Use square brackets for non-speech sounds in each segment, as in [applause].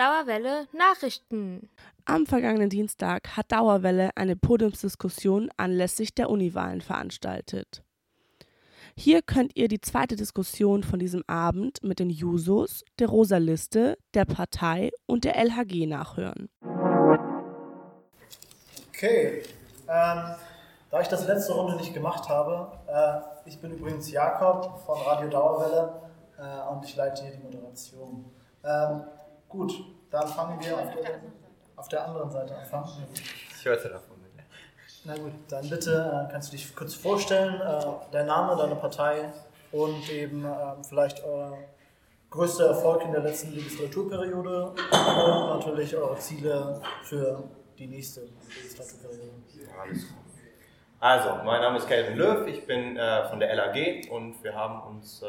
Dauerwelle Nachrichten. Am vergangenen Dienstag hat Dauerwelle eine Podiumsdiskussion anlässlich der Uniwahlen veranstaltet. Hier könnt ihr die zweite Diskussion von diesem Abend mit den Jusos, der Rosa Liste, der Partei und der LHG nachhören. Okay, ähm, da ich das letzte Runde nicht gemacht habe, äh, ich bin übrigens Jakob von Radio Dauerwelle äh, und ich leite hier die Moderation. Ähm, gut, dann fangen wir auf der, auf der anderen Seite an. Ich hörte davon. Na gut, dann bitte äh, kannst du dich kurz vorstellen, äh, dein Name, deine Partei und eben äh, vielleicht euer größter Erfolg in der letzten Legislaturperiode und natürlich eure Ziele für die nächste Legislaturperiode. Also, mein Name ist Kelvin Löw, ich bin äh, von der LAG und wir haben uns äh,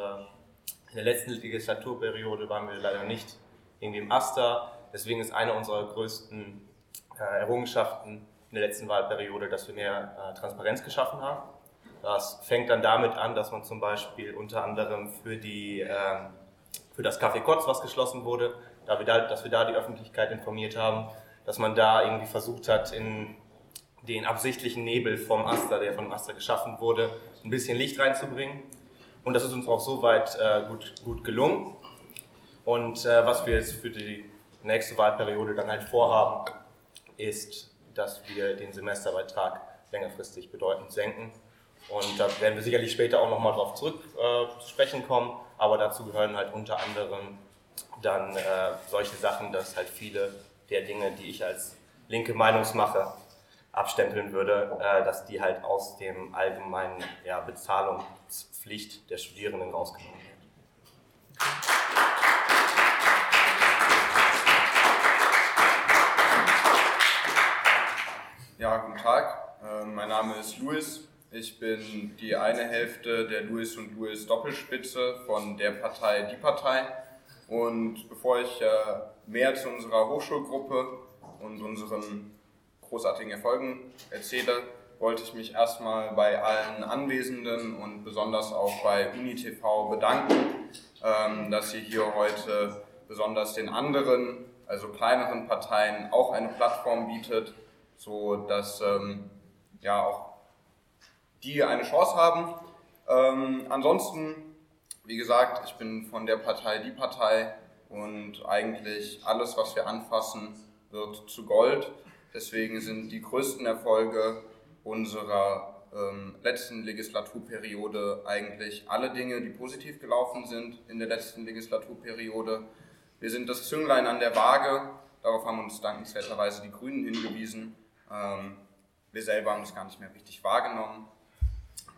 in der letzten Legislaturperiode waren wir leider nicht irgendwie im Aster. Deswegen ist eine unserer größten äh, Errungenschaften in der letzten Wahlperiode, dass wir mehr äh, Transparenz geschaffen haben. Das fängt dann damit an, dass man zum Beispiel unter anderem für, die, ähm, für das Café Kotz, was geschlossen wurde, da wir da, dass wir da die Öffentlichkeit informiert haben, dass man da irgendwie versucht hat, in den absichtlichen Nebel vom Aster, der von Aster geschaffen wurde, ein bisschen Licht reinzubringen. Und das ist uns auch soweit äh, gut, gut gelungen. Und äh, was wir jetzt für die nächste Wahlperiode dann halt vorhaben, ist dass wir den Semesterbeitrag längerfristig bedeutend senken. Und da werden wir sicherlich später auch nochmal darauf zurück äh, zu sprechen kommen. Aber dazu gehören halt unter anderem dann äh, solche Sachen, dass halt viele der Dinge, die ich als linke Meinungsmache abstempeln würde, äh, dass die halt aus dem allgemeinen ja, Bezahlungspflicht der Studierenden rausgenommen werden. Ja, guten Tag. Ähm, mein Name ist Luis. Ich bin die eine Hälfte der Luis und Luis Doppelspitze von der Partei Die Partei. Und bevor ich äh, mehr zu unserer Hochschulgruppe und unseren großartigen Erfolgen erzähle, wollte ich mich erstmal bei allen Anwesenden und besonders auch bei UniTV bedanken, ähm, dass ihr hier heute besonders den anderen, also kleineren Parteien auch eine Plattform bietet so dass ähm, ja auch die eine Chance haben. Ähm, ansonsten, wie gesagt, ich bin von der Partei die Partei und eigentlich alles, was wir anfassen, wird zu Gold. Deswegen sind die größten Erfolge unserer ähm, letzten Legislaturperiode eigentlich alle Dinge, die positiv gelaufen sind in der letzten Legislaturperiode. Wir sind das Zünglein an der Waage, darauf haben uns dankenswerterweise die Grünen hingewiesen. Ähm, wir selber haben es gar nicht mehr richtig wahrgenommen.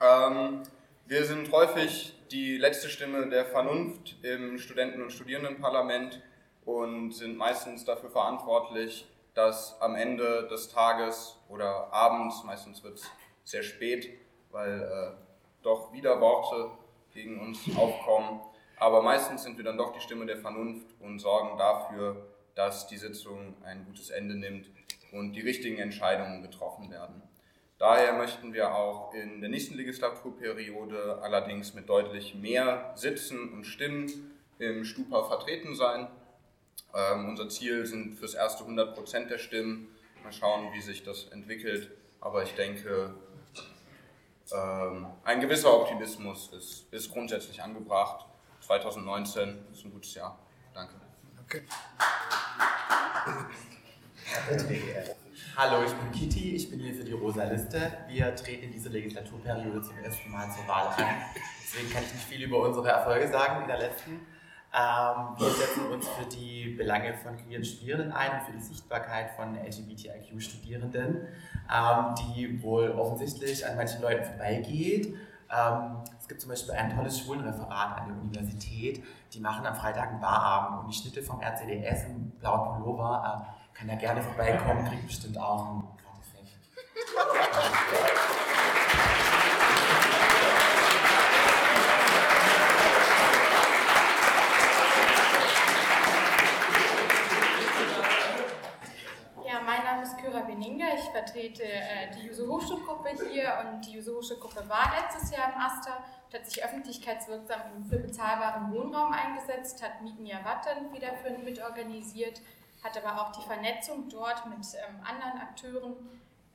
Ähm, wir sind häufig die letzte Stimme der Vernunft im Studenten- und Studierendenparlament und sind meistens dafür verantwortlich, dass am Ende des Tages oder abends, meistens wird es sehr spät, weil äh, doch wieder Worte gegen uns aufkommen, aber meistens sind wir dann doch die Stimme der Vernunft und sorgen dafür, dass die Sitzung ein gutes Ende nimmt und die richtigen Entscheidungen getroffen werden. Daher möchten wir auch in der nächsten Legislaturperiode allerdings mit deutlich mehr Sitzen und Stimmen im Stupa vertreten sein. Ähm, unser Ziel sind fürs erste 100 Prozent der Stimmen. Mal schauen, wie sich das entwickelt. Aber ich denke, ähm, ein gewisser Optimismus ist, ist grundsätzlich angebracht. 2019 ist ein gutes Jahr. Danke. Okay. Hallo, ich bin Kitty, ich bin hier für die Rosa Liste. Wir treten in dieser Legislaturperiode zum ersten Mal zur Wahl an. Deswegen kann ich nicht viel über unsere Erfolge sagen in der letzten. Ähm, wir setzen uns für die Belange von queeren Studierenden ein und für die Sichtbarkeit von LGBTIQ-Studierenden, ähm, die wohl offensichtlich an manchen Leuten vorbeigeht. Ähm, es gibt zum Beispiel ein tolles Schwulenreferat an der Universität. Die machen am Freitag einen Barabend und die Schnitte vom RCDS im blauen Pullover äh, kann ja gerne vorbeikommen, kriegt bestimmt auch ein gratis Ja, mein Name ist Kyra Beninga. Ich vertrete äh, die Juso Hochschulgruppe hier und die Juso Hochschulgruppe war letztes Jahr im Aster. Und hat sich öffentlichkeitswirksam für bezahlbaren Wohnraum eingesetzt, hat Mieten ja Wattern wieder für mitorganisiert hat aber auch die Vernetzung dort mit ähm, anderen Akteuren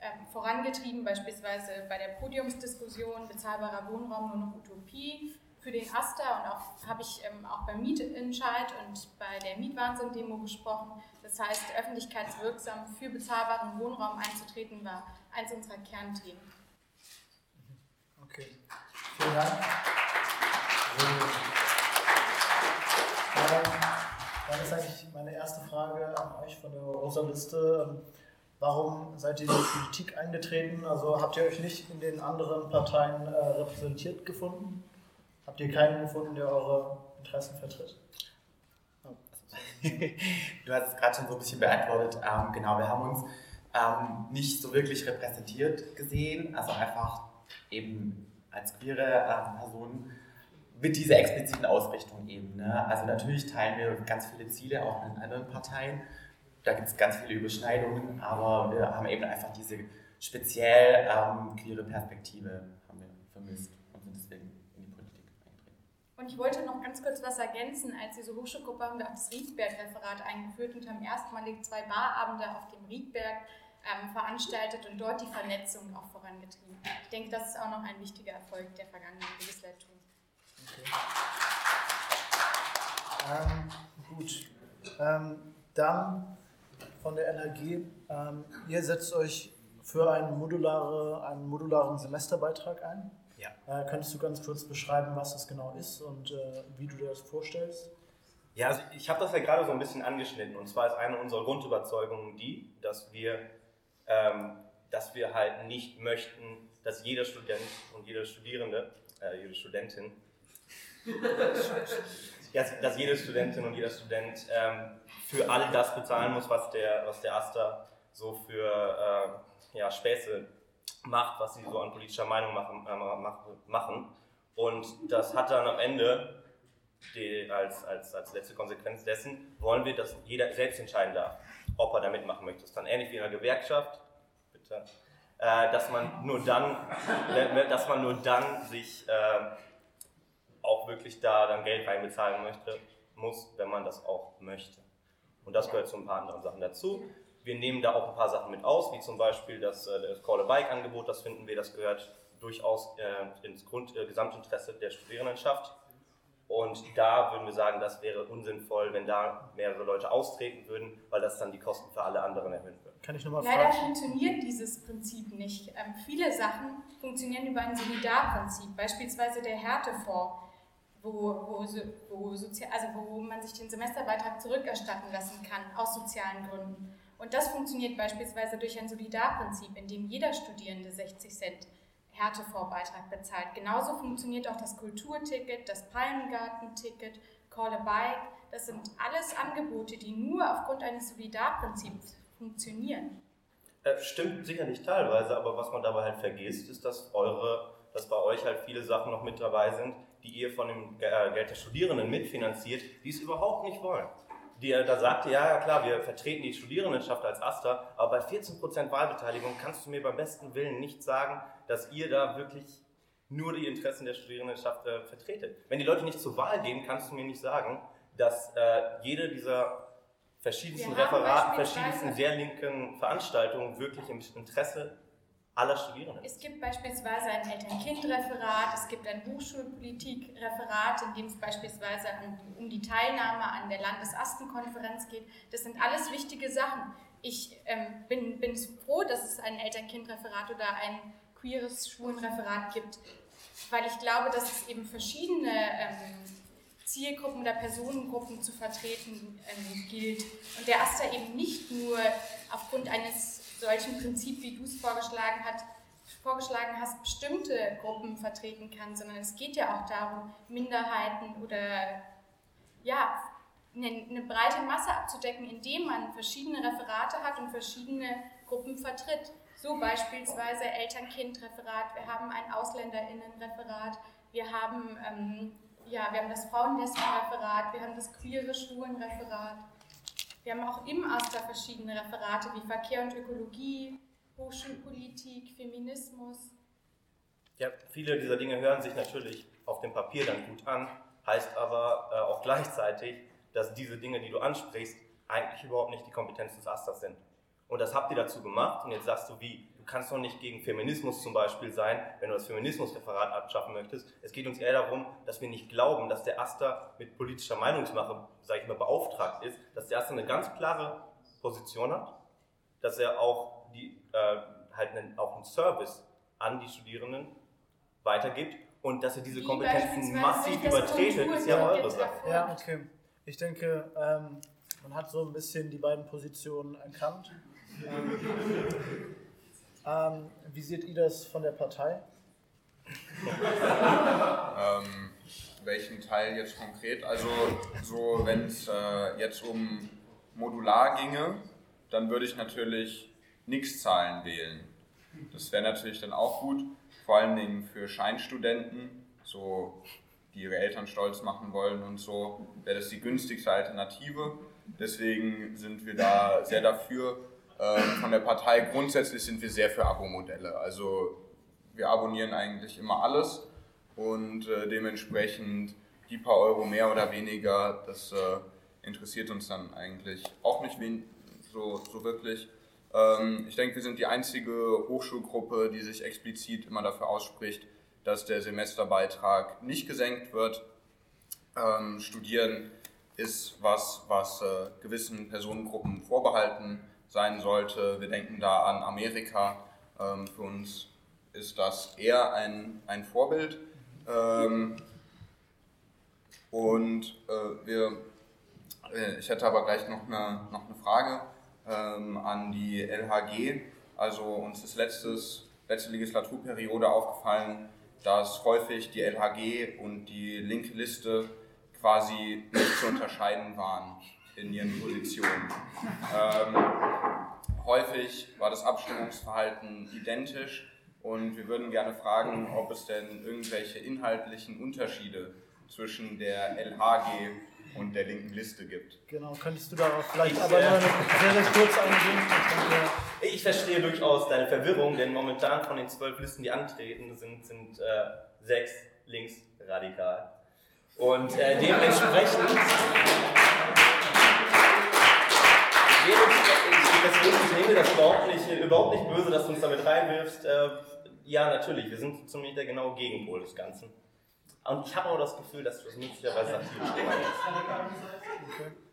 ähm, vorangetrieben, beispielsweise bei der Podiumsdiskussion bezahlbarer Wohnraum nur noch Utopie für den AStA und auch habe ich ähm, auch beim Mietentscheid und bei der Mietwahnsinn-Demo gesprochen. Das heißt, öffentlichkeitswirksam für bezahlbaren Wohnraum einzutreten war eins unserer Kernthemen. Okay, vielen Dank. Dann ist eigentlich meine erste Frage an euch von der Rosa Liste. Warum seid ihr in die Politik eingetreten? Also habt ihr euch nicht in den anderen Parteien äh, repräsentiert gefunden? Habt ihr keinen gefunden, der eure Interessen vertritt? [laughs] du hast es gerade schon so ein bisschen beantwortet. Ähm, genau, wir haben uns ähm, nicht so wirklich repräsentiert gesehen, also einfach eben als queere äh, Personen mit dieser expliziten Ausrichtung eben. Ne? Also natürlich teilen wir ganz viele Ziele auch in anderen Parteien da gibt es ganz viele Überschneidungen, aber wir haben eben einfach diese speziell ähm, queere Perspektive haben wir vermisst und sind deswegen in die Politik eingetreten. Und ich wollte noch ganz kurz was ergänzen. Als diese Hochschulgruppe haben wir auch das Riedberg-Referat eingeführt und haben erstmalig zwei Barabende auf dem Riedberg ähm, veranstaltet und dort die Vernetzung auch vorangetrieben. Ich denke, das ist auch noch ein wichtiger Erfolg der vergangenen Legislatur. Ähm, gut. Ähm, dann von der LHG. Ähm, ihr setzt euch für einen, modulare, einen modularen Semesterbeitrag ein. Ja. Äh, könntest du ganz kurz beschreiben, was das genau ist und äh, wie du dir das vorstellst? Ja, also ich habe das ja gerade so ein bisschen angeschnitten. Und zwar ist eine unserer Grundüberzeugungen die, dass wir, ähm, dass wir halt nicht möchten, dass jeder Student und jede Studierende, äh, jede Studentin, [laughs] dass jede Studentin und jeder Student ähm, für all das bezahlen muss, was der, was der Asta so für äh, ja, Späße macht, was sie so an politischer Meinung machen. Äh, machen. Und das hat dann am Ende die, als, als, als letzte Konsequenz dessen, wollen wir, dass jeder selbst entscheiden darf, ob er da mitmachen möchte. Das ist dann ähnlich wie in einer Gewerkschaft, bitte, äh, dass man nur dann, [laughs] dass man nur dann sich äh, auch wirklich da dann Geld reinbezahlen möchte, muss, wenn man das auch möchte. Und das gehört zu ein paar anderen Sachen dazu. Wir nehmen da auch ein paar Sachen mit aus, wie zum Beispiel das, äh, das Call-a-Bike-Angebot, das finden wir, das gehört durchaus äh, ins Grund, äh, Gesamtinteresse der Studierendenschaft. Und da würden wir sagen, das wäre unsinnvoll, wenn da mehrere Leute austreten würden, weil das dann die Kosten für alle anderen erhöhen würde. Kann ich nochmal Leider funktioniert dieses Prinzip nicht. Ähm, viele Sachen funktionieren über ein Solidarprinzip, beispielsweise der Härtefonds wo, wo, wo, also wo man sich den Semesterbeitrag zurückerstatten lassen kann, aus sozialen Gründen. Und das funktioniert beispielsweise durch ein Solidarprinzip, in dem jeder Studierende 60 Cent Härtevorbeitrag bezahlt. Genauso funktioniert auch das Kulturticket, das Palmengartenticket, Call a Bike. Das sind alles Angebote, die nur aufgrund eines Solidarprinzips funktionieren. Äh, stimmt sicherlich teilweise, aber was man dabei halt vergisst, ist, dass eure, dass bei euch halt viele Sachen noch mit dabei sind, die ihr von dem äh, Geld der Studierenden mitfinanziert, die es überhaupt nicht wollen. Die, da sagt ihr, ja, ja klar, wir vertreten die Studierendenschaft als AStA, aber bei 14% Wahlbeteiligung kannst du mir beim besten Willen nicht sagen, dass ihr da wirklich nur die Interessen der Studierendenschaft äh, vertretet. Wenn die Leute nicht zur Wahl gehen, kannst du mir nicht sagen, dass äh, jede dieser verschiedensten Referat, verschiedensten sehr linken Veranstaltungen wirklich im Interesse aller Studierenden. Es gibt beispielsweise ein Eltern-Kind-Referat, es gibt ein Hochschulpolitik-Referat, in dem es beispielsweise um die Teilnahme an der Landesastenkonferenz geht. Das sind alles wichtige Sachen. Ich ähm, bin, bin froh, dass es ein Eltern-Kind-Referat oder ein queeres Schwulenreferat gibt, weil ich glaube, dass es eben verschiedene ähm, Zielgruppen oder Personengruppen zu vertreten ähm, gilt. Und der AStA eben nicht nur aufgrund eines solchen Prinzip, wie du es vorgeschlagen, hat, vorgeschlagen hast, bestimmte Gruppen vertreten kann, sondern es geht ja auch darum, Minderheiten oder ja, eine, eine breite Masse abzudecken, indem man verschiedene Referate hat und verschiedene Gruppen vertritt. So beispielsweise Eltern-Kind-Referat, wir haben ein AusländerInnen-Referat, wir haben, ähm, ja, wir haben das Frauenlesben-Referat, wir haben das queere Schwulen-Referat. Wir haben auch im AStA verschiedene Referate wie Verkehr und Ökologie, Hochschulpolitik, Feminismus. Ja, viele dieser Dinge hören sich natürlich auf dem Papier dann gut an, heißt aber äh, auch gleichzeitig, dass diese Dinge, die du ansprichst, eigentlich überhaupt nicht die Kompetenz des Asters sind. Und das habt ihr dazu gemacht und jetzt sagst du, wie, kannst doch nicht gegen Feminismus zum Beispiel sein, wenn du das Feminismusreferat abschaffen möchtest. Es geht uns eher darum, dass wir nicht glauben, dass der Aster mit politischer Meinungsmache, sage ich mal, beauftragt ist, dass der Aster eine ganz klare Position hat, dass er auch, die, äh, halt einen, auch einen Service an die Studierenden weitergibt und dass er diese Wie Kompetenzen massiv übertretet, ist ja eure Sache. Ja, okay. Ich denke, ähm, man hat so ein bisschen die beiden Positionen erkannt. [laughs] Ähm, wie seht ihr das von der Partei? Ähm, welchen Teil jetzt konkret? Also so, wenn es äh, jetzt um Modular ginge, dann würde ich natürlich Nix-Zahlen wählen. Das wäre natürlich dann auch gut, vor allen Dingen für Scheinstudenten, so die ihre Eltern stolz machen wollen und so, wäre das die günstigste Alternative. Deswegen sind wir da sehr dafür. Ähm, von der Partei grundsätzlich sind wir sehr für Abo-Modelle. Also wir abonnieren eigentlich immer alles und äh, dementsprechend die paar Euro mehr oder weniger, das äh, interessiert uns dann eigentlich auch nicht so, so wirklich. Ähm, ich denke, wir sind die einzige Hochschulgruppe, die sich explizit immer dafür ausspricht, dass der Semesterbeitrag nicht gesenkt wird. Ähm, Studieren ist was, was äh, gewissen Personengruppen vorbehalten sein sollte. Wir denken da an Amerika. Ähm, für uns ist das eher ein, ein Vorbild. Ähm, und äh, wir, äh, ich hätte aber gleich noch eine, noch eine Frage ähm, an die LHG. Also uns ist letztes, letzte Legislaturperiode aufgefallen, dass häufig die LHG und die linke Liste quasi nicht zu unterscheiden waren in ihren Positionen. Ähm, häufig war das Abstimmungsverhalten identisch und wir würden gerne fragen, ob es denn irgendwelche inhaltlichen Unterschiede zwischen der LHG und der linken Liste gibt. Genau, könntest du darauf vielleicht Ich, aber äh, nur sehr, sehr kurz eingehen? Ich verstehe durchaus deine Verwirrung, denn momentan von den zwölf Listen, die antreten, sind, sind äh, sechs linksradikal. Und äh, dementsprechend. Ich nehme das überhaupt nicht, überhaupt nicht böse, dass du uns damit reinwirfst. Äh, ja, natürlich, wir sind ziemlich der genaue Gegenpol des Ganzen. Und ich habe auch das Gefühl, dass du das möglicherweise [laughs] satirisch gemeint hast.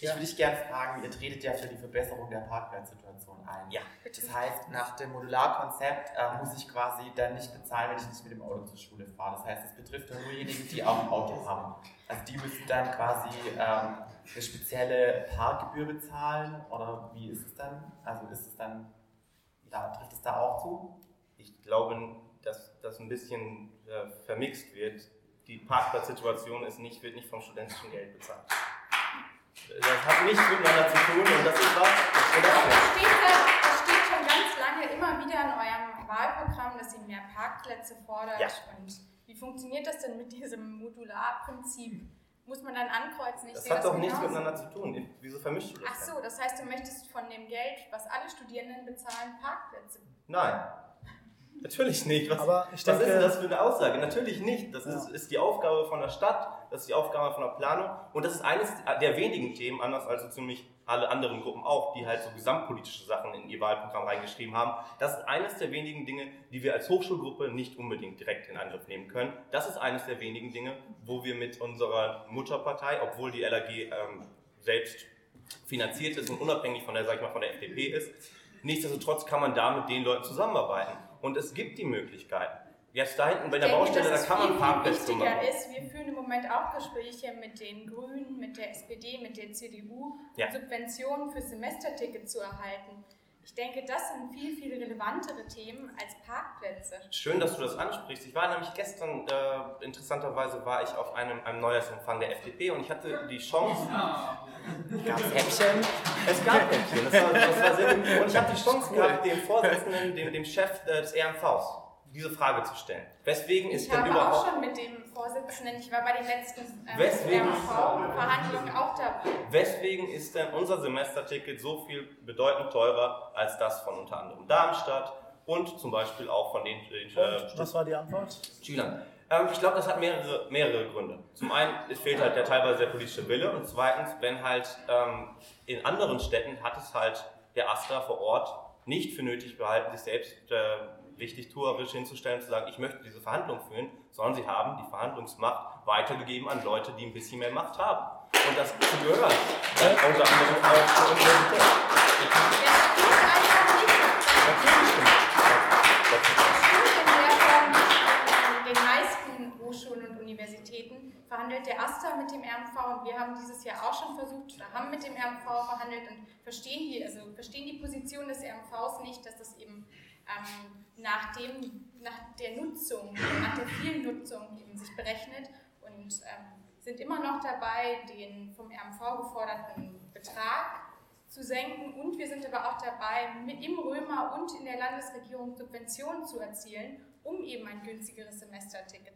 Ich würde dich gerne fragen, ihr tretet ja für die Verbesserung der Parkplatzsituation ein. Ja. Das heißt, nach dem Modularkonzept äh, muss ich quasi dann nicht bezahlen, wenn ich nicht mit dem Auto zur Schule fahre. Das heißt, es betrifft dann nur diejenigen, die auch ein Auto haben. Also die müssen dann quasi ähm, eine spezielle Parkgebühr bezahlen oder wie ist es dann? Also ist es dann, ja, trifft es da auch zu? Ich glaube, dass das ein bisschen äh, vermixt wird. Die Parkplatzsituation ist nicht, wird nicht vom studentischen Geld bezahlt. Das hat nichts miteinander zu tun und das ist was. Das Das steht, da, das steht schon ganz lange immer wieder in eurem Wahlprogramm, dass ihr mehr Parkplätze fordert. Ja. Und wie funktioniert das denn mit diesem Modularprinzip? Muss man dann ankreuzen? Ich das hat doch genauso. nichts miteinander zu tun. Wieso vermischst du das? Ach so, das heißt, du möchtest von dem Geld, was alle Studierenden bezahlen, Parkplätze. Nein. Natürlich nicht. Was, Aber ich was denke- ist denn das für eine Aussage? Natürlich nicht. Das Ja. ist, ist die Aufgabe von der Stadt, das ist die Aufgabe von der Planung und das ist eines der wenigen Themen, anders als so ziemlich alle anderen Gruppen auch, die halt so gesamtpolitische Sachen in ihr Wahlprogramm reingeschrieben haben. Das ist eines der wenigen Dinge, die wir als Hochschulgruppe nicht unbedingt direkt in Angriff nehmen können. Das ist eines der wenigen Dinge, wo wir mit unserer Mutterpartei, obwohl die LAG ähm, selbst finanziert ist und unabhängig von der, sag ich mal, von der FDP ist, nichtsdestotrotz kann man da mit den Leuten zusammenarbeiten. Und es gibt die Möglichkeit. Jetzt da hinten bei der Baustelle, da kann man Parkplätze machen. ist. Wir führen im Moment auch Gespräche mit den Grünen, mit der SPD, mit der CDU, Ja. Subventionen für Semesterticket zu erhalten. Ich denke, das sind viel, viel relevantere Themen als Parkplätze. Schön, dass du das ansprichst. Ich war nämlich gestern, äh, interessanterweise war ich auf einem, einem Neujahrsempfang der FDP und ich hatte die Chance, Gab es Häppchen? es gab Häppchen, das war, das war sehr. Und ich habe die Chance gehabt, dem Vorsitzenden, dem, dem Chef äh, des RMVs, diese Frage zu stellen. Weswegen ist Ich denn habe auch überhaupt... schon mit dem Vorsitzenden, ich war bei den letzten ähm, Weswegen- RMV-Verhandlungen auch dabei. Weswegen ist denn unser Semesterticket so viel bedeutend teurer als das von unter anderem Darmstadt und zum Beispiel auch von den, den äh, und was war die Antwort? Schülern? Ähm, ich glaube, das hat mehrere, mehrere Gründe. Zum einen, es fehlt halt der teilweise der politische Wille und zweitens, wenn halt ähm, in anderen Städten hat es halt der Astra vor Ort nicht für nötig behalten, sich selbst äh, richtig tuerisch hinzustellen und zu sagen, ich möchte diese Verhandlung führen, sondern sie haben die Verhandlungsmacht weitergegeben an Leute, die ein bisschen mehr Macht haben. Und das gehört äh, unter anderem auch zur Universität. Natürlich stimmt. In den meisten Hochschulen und Universitäten verhandelt der AStA mit dem RMV und wir haben dieses Jahr auch schon versucht oder haben mit dem RMV verhandelt und verstehen die, also verstehen die Position des RMVs nicht, dass das eben ähm, nach, dem, nach der Nutzung, nach der vielen Nutzung eben sich berechnet und ähm, sind immer noch dabei, den vom RMV geforderten Betrag zu senken. Und wir sind aber auch dabei, mit im Römer und in der Landesregierung Subventionen zu erzielen, um eben ein günstigeres Semesterticket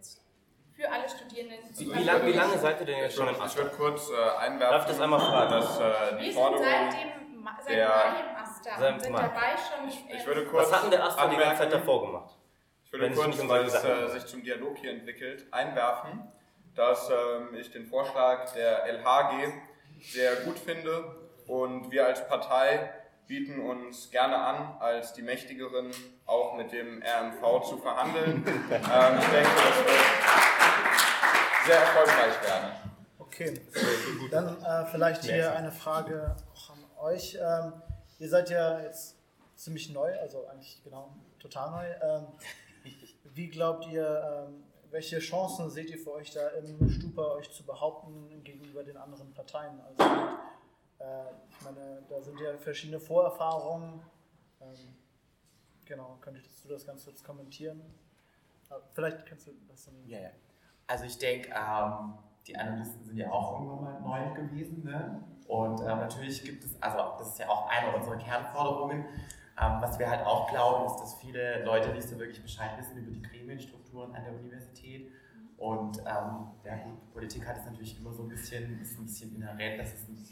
für alle Studierenden zu Wie, wie, lang, wie lange seid ihr denn jetzt schon im ich würde kurz äh, einwerfen, Darf das einmal fragen? dass äh, die Wir sind Forderung... seit dem Ma- seit der- Mai im Seit und sind Mai. dabei schon. Ich würde kurz Was hat denn der Aster die ganze Zeit davor gemacht? Ich würde Wenn es kurz, nicht um weil es äh, sich zum Dialog hier entwickelt, einwerfen, dass ähm, ich den Vorschlag der LHG sehr gut finde und wir als Partei bieten uns gerne an, als die Mächtigeren auch mit dem RMV zu verhandeln. [laughs] ähm, ich denke, das wird sehr erfolgreich werden. Okay, dann äh, vielleicht hier eine Frage auch an euch. Ähm, ihr seid ja jetzt ziemlich neu, also eigentlich genau total neu. Ähm, [laughs] wie glaubt ihr, ähm, welche Chancen seht ihr für euch da im Stupa, euch zu behaupten gegenüber den anderen Parteien? Also, äh, ich meine, da sind ja verschiedene Vorerfahrungen. Ähm, genau, könntest du das Ganze kurz kommentieren? Äh, vielleicht kannst du das dann. Ja, ja. Also ich denke, ähm, die Analysten sind ja auch irgendwann mal neu gewesen. Ne? Und ähm, natürlich gibt es, also das ist ja auch eine unserer Kernforderungen. Ähm, was wir halt auch glauben, ist, dass viele Leute nicht so wirklich Bescheid wissen über die Gremienstrukturen an der Universität. Und ähm, ja gut, Politik hat es natürlich immer so ein bisschen, ist ein bisschen inhärent, dass es ein,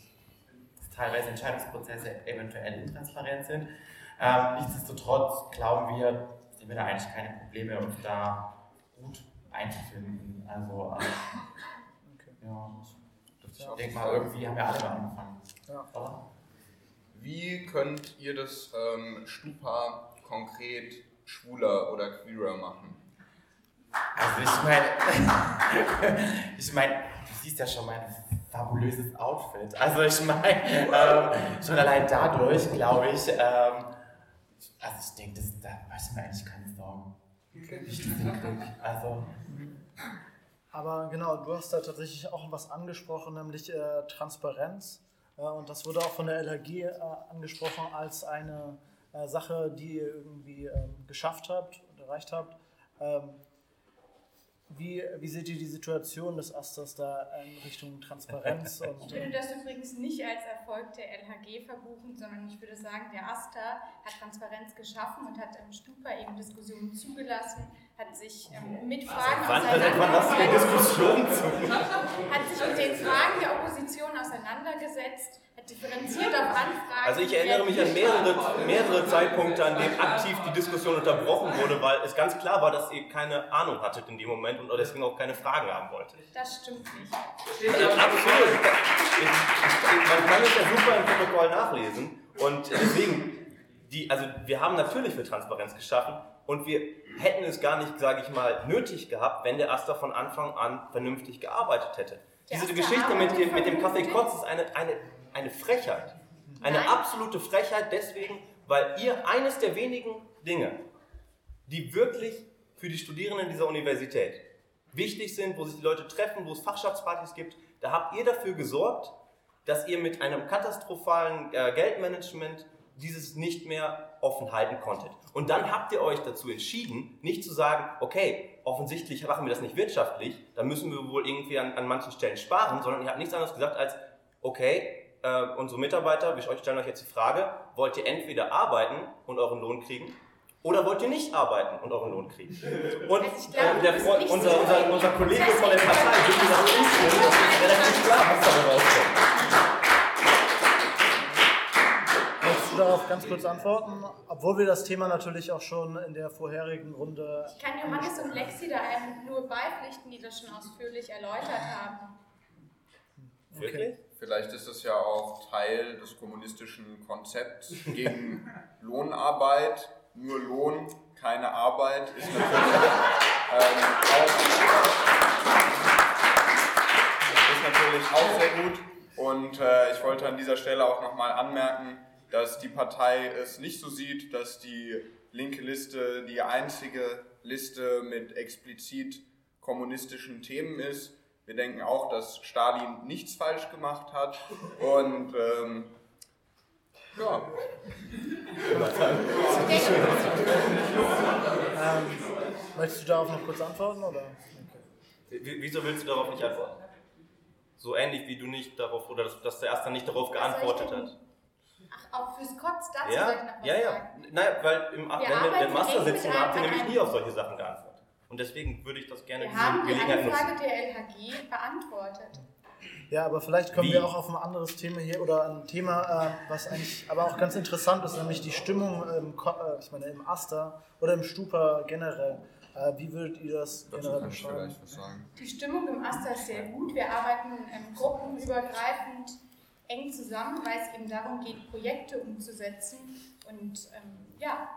dass teilweise Entscheidungsprozesse eventuell intransparent sind. Ähm, nichtsdestotrotz glauben wir, sehen wir da eigentlich keine Probleme, uns da gut einzufinden. Also, Dürfte ich denke mal, irgendwie haben wir alle mal angefangen. Ja. Wie könnt ihr das ähm, Stupa konkret schwuler oder queerer machen? Also ich meine, [laughs] ich meine, du siehst ja schon mein fabulöses Outfit. Also ich meine, ähm, schon allein dadurch glaube ich, ähm, also ich denke, das- da mache ich mir eigentlich keine Sorgen. Wie ich das hinkriege. Also, Aber genau, du hast da tatsächlich auch was angesprochen, nämlich äh, Transparenz. Äh, und das wurde auch von der LHG äh, angesprochen als eine äh, Sache, die ihr irgendwie ähm, geschafft habt und erreicht habt. Ähm, wie, wie seht ihr die Situation des Asters da in Richtung Transparenz? [laughs] Und, Ich würde das übrigens nicht als Erfolg der LHG verbuchen, sondern ich würde sagen, der AStA hat Transparenz geschaffen und hat im Stupa eben Diskussionen zugelassen, hat sich ähm, mit Fragen du die Diskussion zu? hat sich mit den Fragen der Opposition auseinandergesetzt, hat differenziert auf Anfragen. Also ich erinnere mich an mehrere, mehrere Zeitpunkte, an denen aktiv die Diskussion unterbrochen wurde, weil es ganz klar war, dass ihr keine Ahnung hattet in dem Moment und deswegen auch keine Fragen haben wolltet. Das stimmt nicht. Absolut. Ich, ich, man kann es ja super im Protokoll nachlesen und deswegen, die, also wir haben natürlich für Transparenz geschaffen und wir hätten es gar nicht, sage ich mal, nötig gehabt, wenn der Aster von Anfang an vernünftig gearbeitet hätte. Der Diese Aster Geschichte mit mit dem Kaffee. Kotz ist eine, eine, eine Frechheit. Eine Nein. absolute Frechheit deswegen, weil ihr eines der wenigen Dinge, die wirklich für die Studierenden dieser Universität wichtig sind, wo sich die Leute treffen, wo es Fachschaftspartys gibt, da habt ihr dafür gesorgt, dass ihr mit einem katastrophalen äh, Geldmanagement dieses nicht mehr offen halten konntet. Und dann habt ihr euch dazu entschieden, nicht zu sagen, okay, offensichtlich machen wir das nicht wirtschaftlich, da müssen wir wohl irgendwie an, an manchen Stellen sparen, sondern ihr habt nichts anderes gesagt als, okay, äh, unsere Mitarbeiter, wir stellen euch jetzt die Frage, wollt ihr entweder arbeiten und euren Lohn kriegen oder wollt ihr nicht arbeiten und euren Lohn kriegen? Und Also ich glaube, äh, der Freund, nicht unser, unser, unser Kollege von der Partei das ist relativ klar, was dabei rauskommt. Darauf ganz kurz antworten, obwohl wir das Thema natürlich auch schon in der vorherigen Runde. Ich kann Johannes und Lexi da einem nur beipflichten, die das schon ausführlich erläutert haben. Wirklich? Vielleicht ist es ja auch Teil des kommunistischen Konzepts gegen [laughs] Lohnarbeit. Nur Lohn, keine Arbeit ist natürlich, ähm, auch, ist natürlich auch sehr gut. Und äh, ich wollte an dieser Stelle auch nochmal anmerken, dass die Partei es nicht so sieht, dass die linke Liste die einzige Liste mit explizit kommunistischen Themen ist. Wir denken auch, dass Stalin nichts falsch gemacht hat. Und ähm, ja. Ähm, möchtest du darauf noch kurz antworten? Oder? W- Wieso willst du darauf nicht antworten? So ähnlich wie du nicht darauf, oder dass, dass der Erste nicht darauf geantwortet hat. Ach, auch fürs Kotz, dazu soll ich Ja, noch was ja, ja. sagen. Naja, weil im, wenn wir im Master sitzen, habt ihr nämlich nie auf solche Sachen geantwortet. Und deswegen würde ich das gerne Wir haben die Gelegenheit nutzen. Anfrage der LHG beantwortet. Ja, aber vielleicht kommen Wie? wir auch auf ein anderes Thema hier oder ein Thema, äh, was eigentlich aber auch ganz interessant ist, nämlich die Stimmung im, Ko äh, ich meine, im Aster oder im Stupa generell. Äh, wie würdet ihr das Dazu generell beschreiben? Die Stimmung im Aster ist sehr gut. Wir arbeiten ähm, gruppenübergreifend eng zusammen, weil es eben darum geht, Projekte umzusetzen. Und ähm, ja,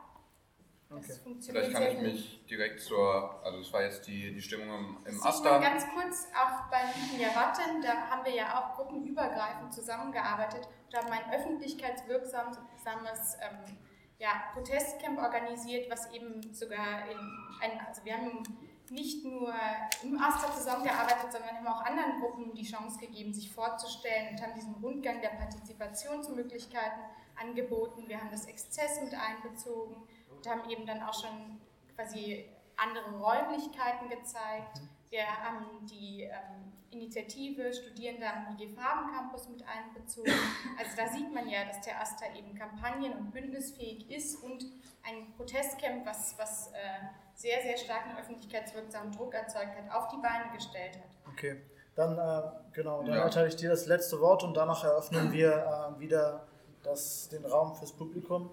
das Okay. funktioniert Vielleicht kann sehr ich gut. mich direkt zur, also es war jetzt die, die Stimmung im, im Aster. ganz kurz, auch bei Lieben Watten, da haben wir ja auch gruppenübergreifend zusammengearbeitet und haben ein öffentlichkeitswirksames ähm, ja, Protestcamp organisiert, was eben sogar in ein, also wir haben nicht nur im Aster zusammengearbeitet, sondern haben auch anderen Gruppen die Chance gegeben, sich vorzustellen und haben diesen Rundgang der Partizipationsmöglichkeiten angeboten. Wir haben das Exzess mit einbezogen und haben eben dann auch schon quasi andere Räumlichkeiten gezeigt. Wir haben die ähm, Initiative Studierende am IG Farben Campus mit einbezogen. Also da sieht man ja, dass der AStA eben kampagnen- und bündnisfähig ist und ein Protestcamp, was, was äh, sehr, sehr starken öffentlichkeitswirksamen Druck erzeugt hat, auf die Beine gestellt hat. Okay, dann äh, genau, dann Ja. erteile ich dir das letzte Wort und danach eröffnen wir äh, wieder das, den Raum fürs Publikum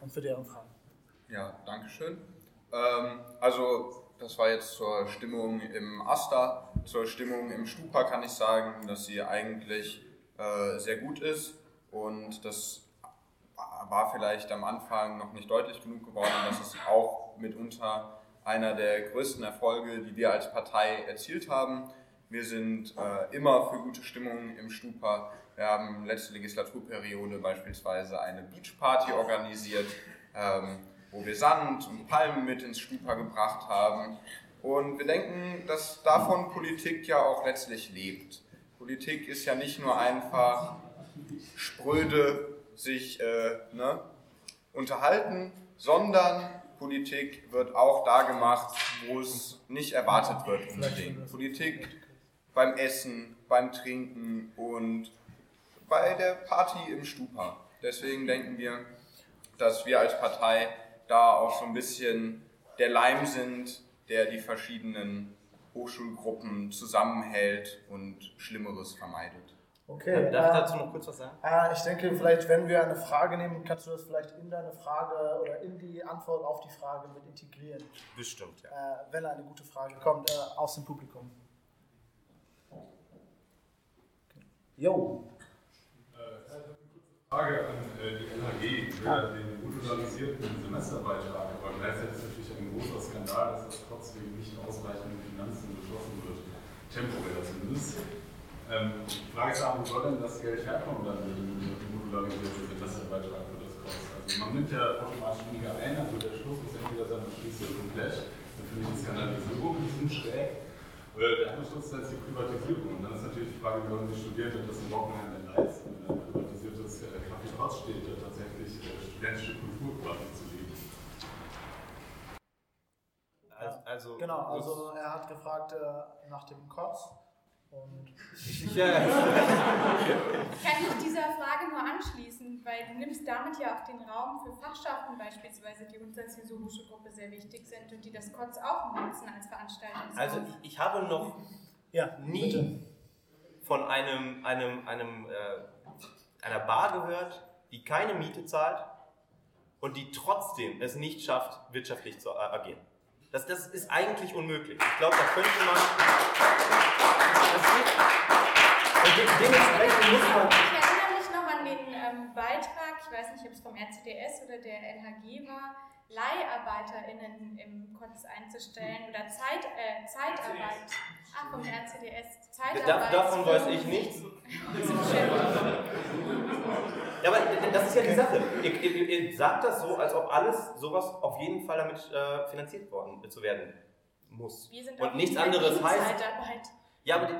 und für deren Fragen. Ja, danke schön. Ähm, also, das war jetzt zur Stimmung im Asta. Zur Stimmung im Stupa kann ich sagen, dass sie eigentlich äh, sehr gut ist und das war vielleicht am Anfang noch nicht deutlich genug geworden. Das ist auch mitunter einer der größten Erfolge, die wir als Partei erzielt haben. Wir sind äh, immer für gute Stimmung im Stupa. Wir haben letzte Legislaturperiode beispielsweise eine Beachparty organisiert, ähm, wo wir Sand und Palmen mit ins Stupa gebracht haben. Und wir denken, dass davon Politik ja auch letztlich lebt. Politik ist ja nicht nur einfach spröde sich äh, ne, unterhalten, sondern Politik wird auch da gemacht, wo es nicht erwartet wird unbedingt. Politik beim Essen, beim Trinken und bei der Party im Stupa. Deswegen denken wir, dass wir als Partei da auch so ein bisschen der Leim sind, der die verschiedenen Hochschulgruppen zusammenhält und Schlimmeres vermeidet. Okay, Darf ich äh, dazu noch kurz was sagen? äh, ich denke, vielleicht, wenn wir eine Frage nehmen, kannst du das vielleicht in deine Frage oder in die Antwort auf die Frage mit integrieren, Bestimmt, ja. äh, wenn eine gute Frage kommt äh, aus dem Publikum. Jo. Frage an äh, die LHG über den utilitarisierten Semesterbeitrag, aber gleichzeitig ist natürlich ein großer Skandal, dass das trotzdem nicht ausreichend mit Finanzen beschlossen wird, temporär zumindest. Ähm, die Frage ist auch, wo soll denn das Geld herkommen, dann mit dem modularisierten Semesterbeitrag für das Kost? Also man nimmt ja automatisch weniger ein, also der Schluss muss entweder sein, man schließt ja komplett, dann finde ich die Skandalisierung ein bisschen schräg. Oder der andere Schluss ist die Privatisierung. Und dann ist natürlich die Frage, wie wollen die Studierenden das im Wochenende privatisiertes äh, Kaffeehaus steht, da tatsächlich äh, studentische Kultur quasi zu leben. Also, also, Genau, also er hat gefragt äh, nach dem Kotz. Und [laughs] Ja, Kann ich dieser Frage nur anschließen, weil du nimmst damit ja auch den Raum für Fachschaften beispielsweise, die uns als Jesu Gruppe sehr wichtig sind und die das KOTS auch nutzen als Veranstaltungsraum. also ich, ich habe noch ja, nie bitte. von einem, einem, einem, äh, einer Bar gehört, die keine Miete zahlt und die trotzdem es nicht schafft, wirtschaftlich zu agieren. Das, das ist eigentlich unmöglich. Ich glaube, da könnte man. Das geht, und dementsprechend muss man. Ich erinnere mich noch an den ähm, Beitrag, ich weiß nicht, ob es vom RCDS oder der LHG war, LeiharbeiterInnen im Kotz einzustellen oder Zeit, äh, Zeitarbeit. Ach, vom RCDS. Zeitarbeit. Da, davon weiß ich nichts. [laughs] Ja, aber das ist ja die Sache. Ihr, ihr, ihr, sagt das so, als ob alles sowas auf jeden Fall damit äh, finanziert worden zu werden muss. Wir sind Und nichts anderes heißt. Zeitarbeit. Ja, aber die,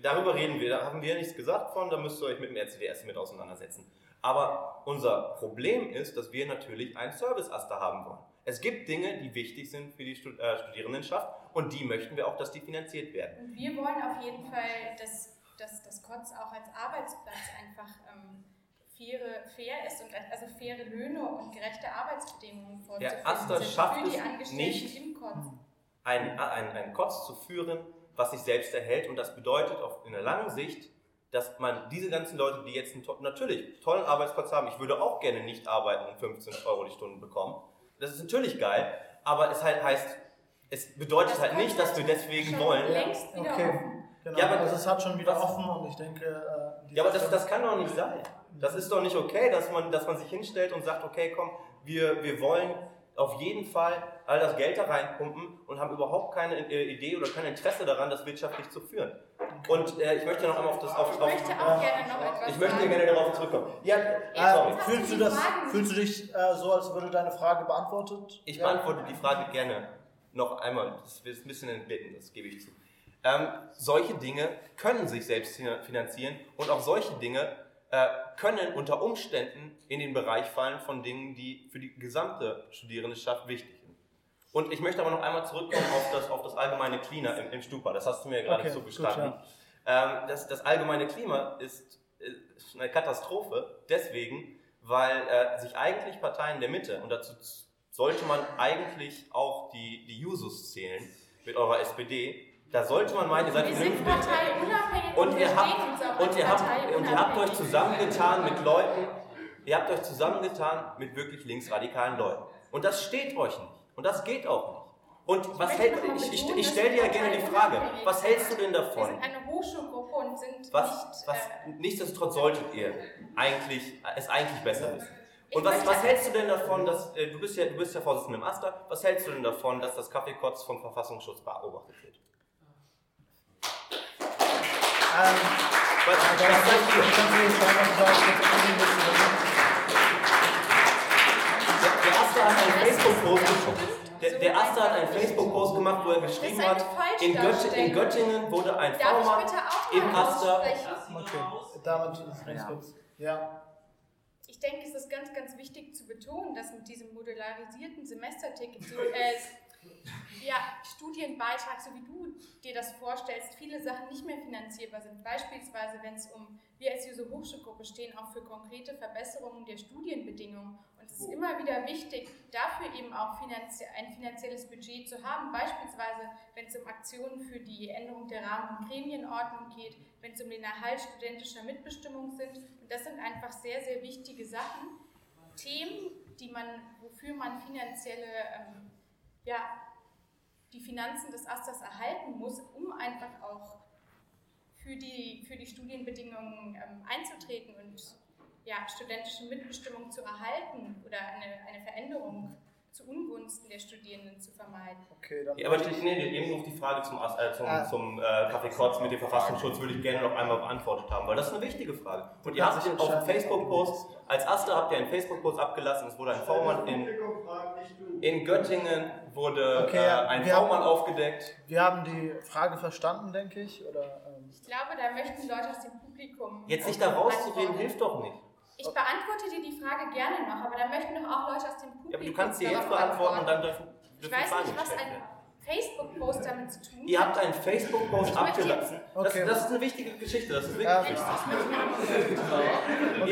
darüber reden wir, da haben wir nichts gesagt von, da müsst ihr euch mit dem RCDS mit auseinandersetzen. Aber unser Problem ist, dass wir natürlich einen Service-Aster haben wollen. Es gibt Dinge, die wichtig sind für die äh, Studierendenschaft und die möchten wir auch, dass die finanziert werden. Und wir wollen auf jeden Fall, dass, dass das KOTS auch als Arbeitsplatz einfach ähm, faire, fair ist und also faire Löhne und gerechte Arbeitsbedingungen vorzufinden Der Aster schafft für die es Angestellten nicht, im KOTS. Ein, ein, ein KOTS zu führen, was sich selbst erhält und das bedeutet auf, in der langen Sicht, dass man diese ganzen Leute, die jetzt einen to natürlich tollen Arbeitsplatz haben, ich würde auch gerne nicht arbeiten und 15 Euro die Stunde bekommen. Das ist natürlich geil, aber es halt heißt, es bedeutet halt nicht, dass wir Konzept deswegen wollen. längst wieder Okay, offen. genau. Ja, aber- also es hat schon wieder offen und ich denke. Äh, Ja, aber das, das kann doch nicht sein. Das ist doch nicht okay, dass man, dass man sich hinstellt und sagt, okay, komm, wir, wir wollen auf jeden Fall all das Geld da reinpumpen und haben überhaupt keine äh, Idee oder kein Interesse daran, das wirtschaftlich zu führen. Und äh, ich möchte noch einmal auf das auf, Ich auf möchte auch gerne noch etwas ich möchte sagen. gerne darauf zurückkommen. Ja. Äh, fühlst, du das, fühlst du dich äh, so, als würde deine Frage beantwortet? Ich Ja. beantworte die Frage gerne noch einmal. Das ist ein bisschen entglitten, das gebe ich zu. Ähm, solche Dinge können sich selbst finanzieren und auch solche Dinge äh, können unter Umständen in den Bereich fallen von Dingen, die für die gesamte Studierendenschaft wichtig sind. Und ich möchte aber noch einmal zurückkommen auf das, auf das allgemeine Klima im, im Stupa. Das hast du mir ja gerade Okay, zugestanden. gut, ähm, das, das allgemeine Klima ist, ist eine Katastrophe, deswegen, weil äh, sich eigentlich Parteien der Mitte, und dazu sollte man eigentlich auch die, die Jusos zählen mit eurer SPD, da sollte man meinen, ihr seid Wir sind vernünftig. parteiunabhängig Und ihr wir habt, und ihr habt, und ihr habt euch zusammengetan mit Leuten, ihr habt euch zusammengetan mit wirklich linksradikalen Leuten. Und das steht euch nicht. Und das geht auch nicht. Und was hält, ich, ich, ich stelle dir ja wir gerne die Frage, was hältst du denn Wir davon? sind eine Hochschulgruppe und sind Was, nicht. was, äh, nichtsdestotrotz solltet ihr eigentlich, es eigentlich besser wissen. Und was, was hältst du denn davon, dass, äh, du bist ja, du bist ja Vorsitzender im Aster, was hältst du denn davon, dass das Kaffeekotz vom Verfassungsschutz beobachtet wird? Ähm, Was, was da sagt kannst du ihr? kannst du jetzt einmal du Der, der Aster hat einen Facebook-Post gemacht. Der, der Aster hat einen Facebook-Post gemacht, wo er geschrieben hat, in, Götti, in. Göttingen wurde ein V-Mann im aussprechen? Okay, damit ist ganz kurz. Ja. Ich denke, es ist ganz, ganz wichtig zu betonen, dass mit diesem modularisierten Semesterticket, so, äh, ja, Studienbeitrag, so wie du dir das vorstellst, viele Sachen nicht mehr finanzierbar sind. Beispielsweise, wenn es um, wir als Juso Hochschulgruppe stehen auch für konkrete Verbesserungen der Studienbedingungen. Und es ist immer wieder wichtig, dafür eben auch finanzie ein finanzielles Budget zu haben. Beispielsweise, wenn es um Aktionen für die Änderung der Rahmen- und Gremienordnung geht, wenn es um den Erhalt studentischer Mitbestimmung sind. Und das sind einfach sehr, sehr wichtige Sachen. Themen, die man, wofür man finanzielle, ähm, ja, die Finanzen des Asters erhalten muss, um einfach auch für die, für die Studienbedingungen ähm, einzutreten und ja, studentische Mitbestimmung zu erhalten oder eine, eine Veränderung zu Ungunsten der Studierenden zu vermeiden. Okay, dann Ja, aber die, nee, nee, eben noch die Frage zum, äh, zum, Ah. zum äh, Kaffeekotz mit dem Verfassungsschutz würde ich gerne noch einmal beantwortet haben, weil das ist eine wichtige Frage. Und ihr habt auf. Facebook-Post, als Aster habt ihr einen Facebook-Post abgelassen, es wurde ein V-Mann in, in Göttingen wurde Okay, äh, ein V-Mann aufgedeckt. Wir haben die Frage verstanden, denke ich. Oder, ähm, Ich glaube, da möchten Leute aus dem Publikum. Jetzt sich da rauszureden, hilft doch nicht. Ich beantworte dir die Frage gerne noch, aber da möchten doch auch Leute aus dem Publikum. Ja, aber du kannst sie jetzt darauf beantworten und dann antworten. dürfen, Ich dürfen weiß Fragen nicht, was ein. Facebook-Post damit zu tun. Ihr habt einen Facebook-Post Ich abgelassen. Okay. Das, das ist eine wichtige Geschichte. Das ist wirklich Ja. wichtig. [laughs]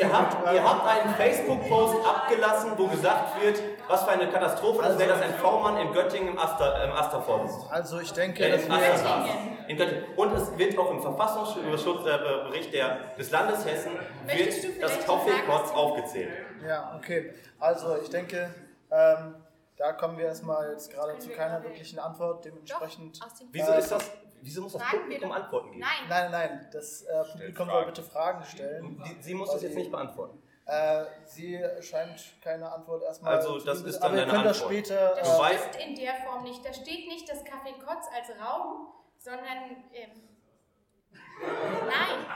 Ihr habt, ihr äh, habt einen Facebook-Post abgelassen, wo gesagt wird, was für eine Katastrophe das wäre, dass ein V-Mann in Göttingen im Aster, im Aster vorsitzt. Also ich denke, Äh, dass wir... In Göttingen. Und es wird auch im Verfassungsschutzbericht der, des Landes Hessen wird das sagen, aufgezählt. Ja, okay. Also ich denke, ähm, da kommen wir erstmal jetzt gerade zu keiner wirklichen Antwort. Dementsprechend... Wieso ist das? Wieso muss das Fragen Publikum Antworten geben? Nein, Nein, nein, nein. Das äh, Publikum soll bitte Fragen stellen. Die, sie muss das jetzt nicht beantworten. Äh, sie scheint keine Antwort erstmal Also, zu das geben, ist dann deine könnt das Antwort. später... das Äh, stimmt in der Form nicht. Da steht nicht das Café Kotz als Raum, sondern ähm, [laughs] nein,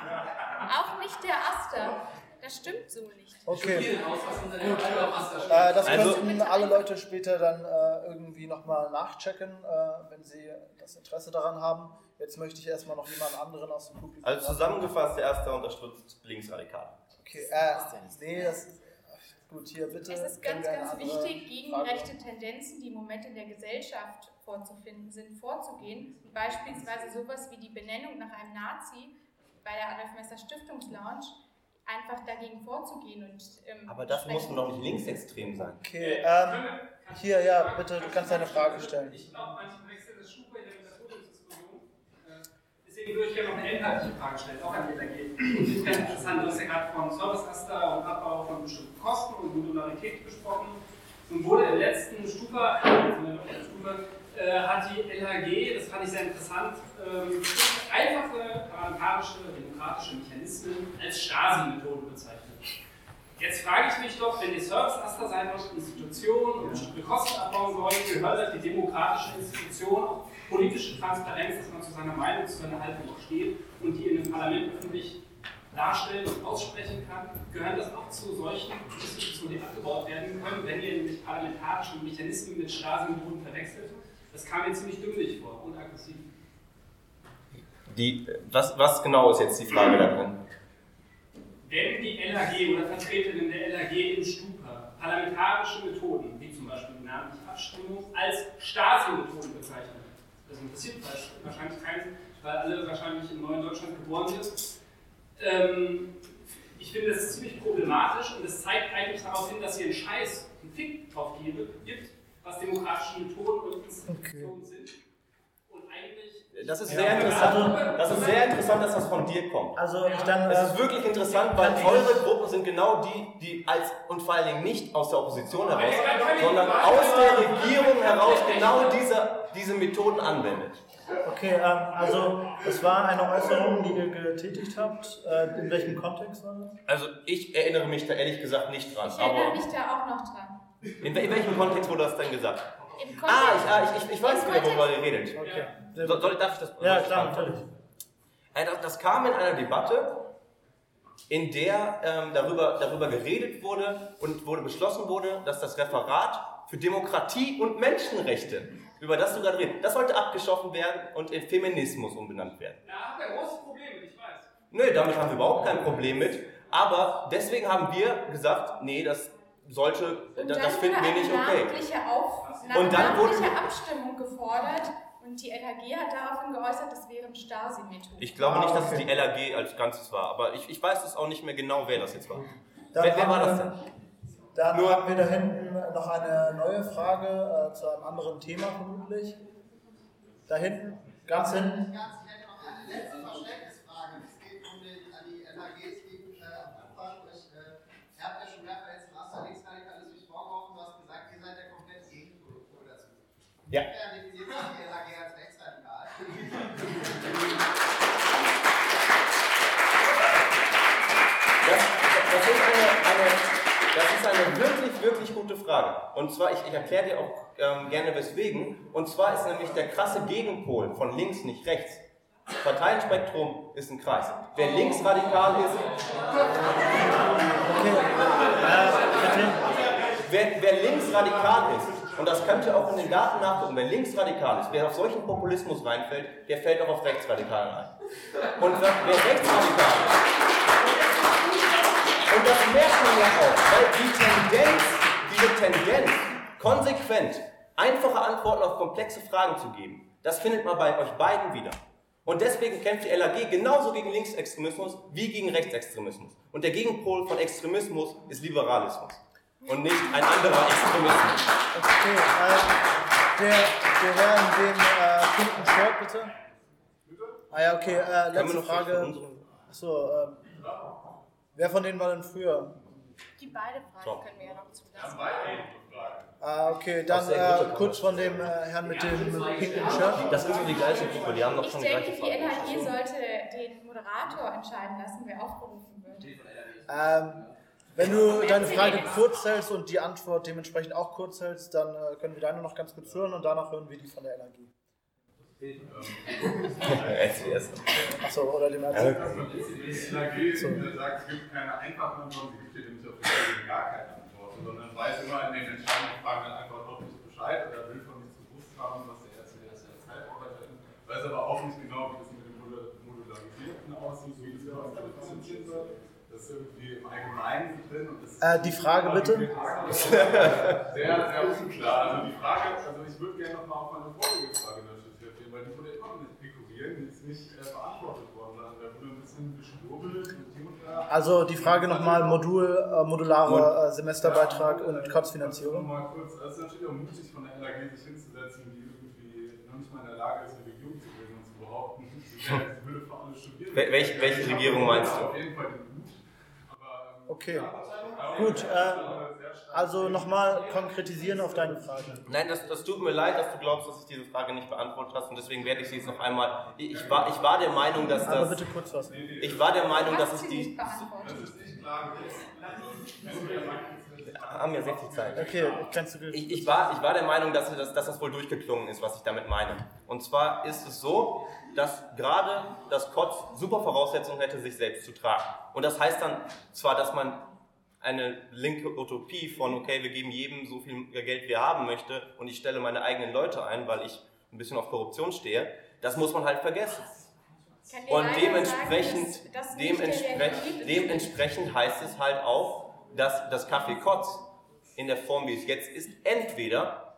auch nicht der Aster. Das stimmt so nicht. okay. Äh, das Also- könnten alle Leute später dann äh, irgendwie nochmal nachchecken, äh, wenn sie das Interesse daran haben. Jetzt möchte ich erstmal noch jemanden anderen aus dem Publikum. Also zusammengefasst, der erste unterstützt linksradikal. Okay, äh, nee, das ist. Gut, hier bitte. Es ist ganz, ganz wichtig, gegen Frage- rechte Tendenzen, die im Moment in der Gesellschaft vorzufinden sind, vorzugehen. Beispielsweise sowas wie die Benennung nach einem Nazi bei der Adolf Messer Stiftungslounge, einfach dagegen vorzugehen und ähm, Aber das muss doch nicht linksextrem sein. Okay, ähm, hier, ja, bitte, du kannst deine Frage stellen. Ich glaube, manche verwechseln das Schufa mit der Podiumsdiskussion. Äh, Deswegen würde ich gerne noch eine inhaltliche Frage stellen, auch an die LAG. Ich finde es interessant, du hast ja gerade von Service-Aster und Abbau von bestimmten Kosten und Modularität gesprochen. Nun wurde im letzten letzten Stufa, äh, hat die LHG, das fand ich sehr interessant, ähm, einfache parlamentarische, demokratische Mechanismen als Stasi-Methode bezeichnet. Jetzt frage ich mich doch, wenn ihr Service-Aster seid und Institution und bestimmte Kosten abbauen sollt, gehört die demokratische Institution auch politische Transparenz, dass man zu seiner Meinung, zu seiner Haltung auch steht und die in dem Parlament öffentlich darstellen und aussprechen kann, gehört das auch zu solchen Institutionen, die abgebaut werden können, wenn ihr nämlich parlamentarische Mechanismen mit Stasi-Methoden verwechselt. Das kam mir ziemlich dümmlich vor und aggressiv. Die, was, was genau ist jetzt die Frage da drin? Wenn die LAG oder Vertreterinnen der LAG im Stupa parlamentarische Methoden, wie zum Beispiel die namentliche Abstimmung, als Stasi-Methoden bezeichnen, das interessiert wahrscheinlich keinen, weil alle wahrscheinlich im neuen Deutschland geboren sind. Ähm, ich finde das ziemlich problematisch und es zeigt eigentlich darauf hin, dass hier ein Scheiß, ein Fick drauf gibt, gibt, was demokratische Methoden und Institutionen sind. Das ist sehr interessant. Das ist sehr interessant, dass das von dir kommt. Also ich dann. Es Äh, ist wirklich interessant, weil eure Gruppen sind genau die, die als und vor allen Dingen nicht aus der Opposition heraus, sondern aus der Regierung heraus genau diese, diese Methoden anwendet. okay, ähm, also es war eine Äußerung, die ihr getätigt habt. Äh, in welchem Kontext war das? Also ich erinnere mich da ehrlich gesagt nicht dran. Ich erinnere Aber mich da auch noch dran. in, wel- in welchem Kontext wurde das denn gesagt? Im Ah, Kontext, ich, ah, ich, ich, ich weiß wieder, worüber Kontext- ihr redet. Okay. So, soll, darf ich das? Ja, klar, natürlich. Äh, Das, das kam in einer Debatte, in der ähm, darüber, darüber geredet wurde und wurde beschlossen wurde, dass das Referat für Demokratie und Menschenrechte, über das du gerade redest, das sollte abgeschaffen werden und in Feminismus umbenannt werden. Da habt ihr große Probleme, ich weiß. Nö, damit haben wir überhaupt kein Problem mit. Aber deswegen haben wir gesagt, nee, das sollte, und das, finden wir nicht eine okay. Auf, Und dann wurde- namentliche Abstimmung gefordert und die LHG hat daraufhin geäußert, das wären Stasi-Methoden. Ich glaube nicht, dass Ah, okay. es die LAG als Ganzes war, aber ich, ich weiß es auch nicht mehr genau, wer das jetzt war. Dann Wer, wer war das denn? Dann Nur- haben wir da hinten noch eine neue Frage äh, zu einem anderen Thema vermutlich. Da hinten, ganz hinten. Ganz hätte noch eine letzte Verständnisfrage. Es geht um den, an die LHGs gegen äh, Anfang. Ich, äh, ihr habt ja schon mehrfach jetzt Master Linksradikalismus vorgeworfen. Du hast gesagt, ihr seid der komplette Gegenpol dazu. Ja. Wer definiert sich die LHG als rechtsradikal? Das, das, ist eine, eine, das ist eine wirklich, wirklich gute Frage. Und zwar, ich, ich erkläre dir auch ähm, gerne weswegen. Und zwar ist nämlich der krasse Gegenpol von links nicht rechts. Parteienspektrum ist ein Kreis. Wer linksradikal ist, wer, wer linksradikal ist, und das könnt ihr auch in den Daten nachgucken, wer linksradikal ist, wer auf solchen Populismus reinfällt, der fällt auch auf Rechtsradikalen rein. Und wer rechtsradikal ist, und das merkt man ja auch, weil die Tendenz, diese Tendenz konsequent einfache Antworten auf komplexe Fragen zu geben, das findet man bei euch beiden wieder. Und deswegen kämpft die LAG genauso gegen Linksextremismus wie gegen Rechtsextremismus. Und der Gegenpol von Extremismus ist Liberalismus. Und nicht ein anderer Extremismus. Okay, äh, der, der Herr in dem äh, pinken Shirt, bitte. Ah ja, okay, äh, letzte Frage. Achso, ähm, wer von denen war denn früher? Die beide. Fragen können wir ja noch zulassen. Ah, okay, dann äh, kurz von dem äh, Herrn mit dem pinken Shirt. Das ist so die gleiche Gruppe, die haben noch Ich schon die denke, die Frage. LHG sollte den Moderator entscheiden lassen, wer aufgerufen wird. Ähm, wenn du deine Frage kurz hältst und die Antwort dementsprechend auch kurz hältst, dann äh, können wir deine noch ganz kurz hören und danach hören wir die von der LAG. SDS. Achso, oder dem Die Erzähler. LAG So. sagt, es gibt keine einfachen Antworten, sie gibt dir nämlich auf Frage gar keine Antworten, sondern weiß immer in den entscheidenden Fragen dann einfach noch nicht Bescheid oder will von nichts gewusst haben, was der erste, der erste Zeitarbeiter ist, weiß aber auch nicht genau, wie das mit dem Modu- Modularisierten aussieht, wie das überhaupt differenziert wird. Das ist irgendwie im Allgemeinen drin. Und das Äh, die Frage bitte? [laughs] Sehr, sehr unklar. Also die Frage, also ich würde gerne nochmal auf meine vorige Frage die immer noch nicht dekorieren, die ist nicht äh, beantwortet worden. Also da wurde ein bisschen geschwurbelt. Also die Frage nochmal, Modul, äh, modularer äh, Semesterbeitrag Ja, und äh, Kotzfinanzierung. Mal kurz, also es ist natürlich auch mutig von der LAG sich hinzusetzen, die irgendwie noch nicht mal in der Lage ist, eine Regierung zu bilden und zu behaupten, sie Hülle für alle Studierenden. Wel- welche- welche Regierung meinst du? Auf jeden Fall den Okay. aber- Gut, äh, also nochmal konkretisieren auf deine Frage. Nein, das, das tut mir leid, dass du glaubst, dass ich diese Frage nicht beantwortet hast und deswegen werde ich sie jetzt noch einmal. Ich, ich, war, ich war der Meinung, dass Aber das. bitte kurz fassen. Ich war der Meinung, dass ich sie nicht die. beantwortet. Haben ja sehr viel Zeit. Okay, kannst du Ich, ich, war, ich war der Meinung, dass, dass, dass das wohl durchgeklungen ist, was ich damit meine. Und zwar ist es so, dass gerade das Kotz super Voraussetzungen hätte, sich selbst zu tragen. Und das heißt dann zwar, dass man eine linke Utopie von, okay, wir geben jedem so viel Geld, wie er haben möchte, und ich stelle meine eigenen Leute ein, weil ich ein bisschen auf Korruption stehe, das muss man halt vergessen. Und dementsprechend, sagen, dass dementsprechend, dementsprechend heißt es halt auch, dass das Kaffee Kotz in der Form, wie es jetzt ist, entweder,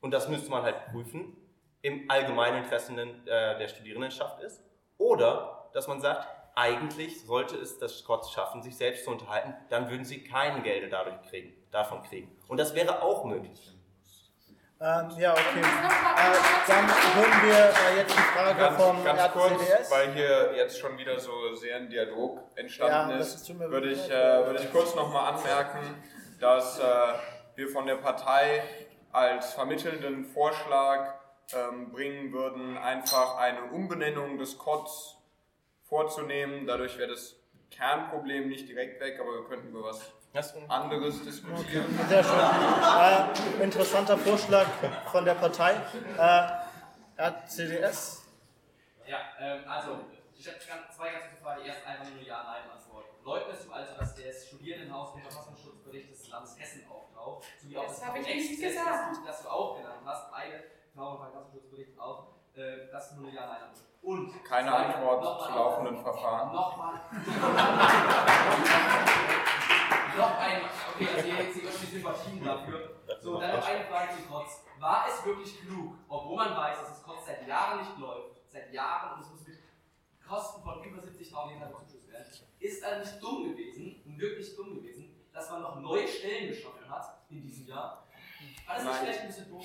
und das müsste man halt prüfen, im allgemeinen Interesse äh, der Studierendenschaft ist, oder dass man sagt, eigentlich sollte es das Kotz schaffen, sich selbst zu unterhalten, dann würden sie keine Gelder dadurch kriegen, davon kriegen. Und das wäre auch möglich. Ähm, ja, okay. Äh, dann hören wir äh, jetzt die Frage Ganz, vom ganz kurz, RCDS. weil hier jetzt schon wieder so sehr ein Dialog entstanden Ja, ist, würde ich, äh, würde ich kurz nochmal anmerken, dass äh, wir von der Partei als vermittelnden Vorschlag ähm, bringen würden, einfach eine Umbenennung des COTS vorzunehmen. Dadurch wäre das Kernproblem nicht direkt weg, aber wir könnten über was anderes diskutieren. Sehr schön. Interessanter Vorschlag von der Partei. Äh, RCDS. Ja, ähm, also, ich habe zwei ganz gute Fragen. Erst einfach nur Ja-Nein-Antwort. Leugnest du also, dass das Studierendenhaus im Verfassungsschutzbericht des Landes Hessen auftaucht? Sowie auch Das das habe ich nicht gesagt. Das du auch genannt hast. Beide tauchen Verfassungsschutzbericht auf. Äh, das ist nur eine Ja-Nein-Antwort. Und Keine Antwort nochmal zu auf- laufenden Verfahren. Nochmal. [laughs] noch ein, okay, also ihr jetzt irgendwie Sympathien dafür. So, dann noch eine Frage zu Kotz. War es wirklich klug, obwohl man weiß, dass das Kotz seit Jahren nicht läuft, seit Jahren und es muss mit Kosten von über 70.000 Euro bezuschuss werden, ist er nicht dumm gewesen, wirklich dumm gewesen, dass man noch neue Stellen geschaffen hat in diesem Jahr? Das vielleicht ein bisschen doof?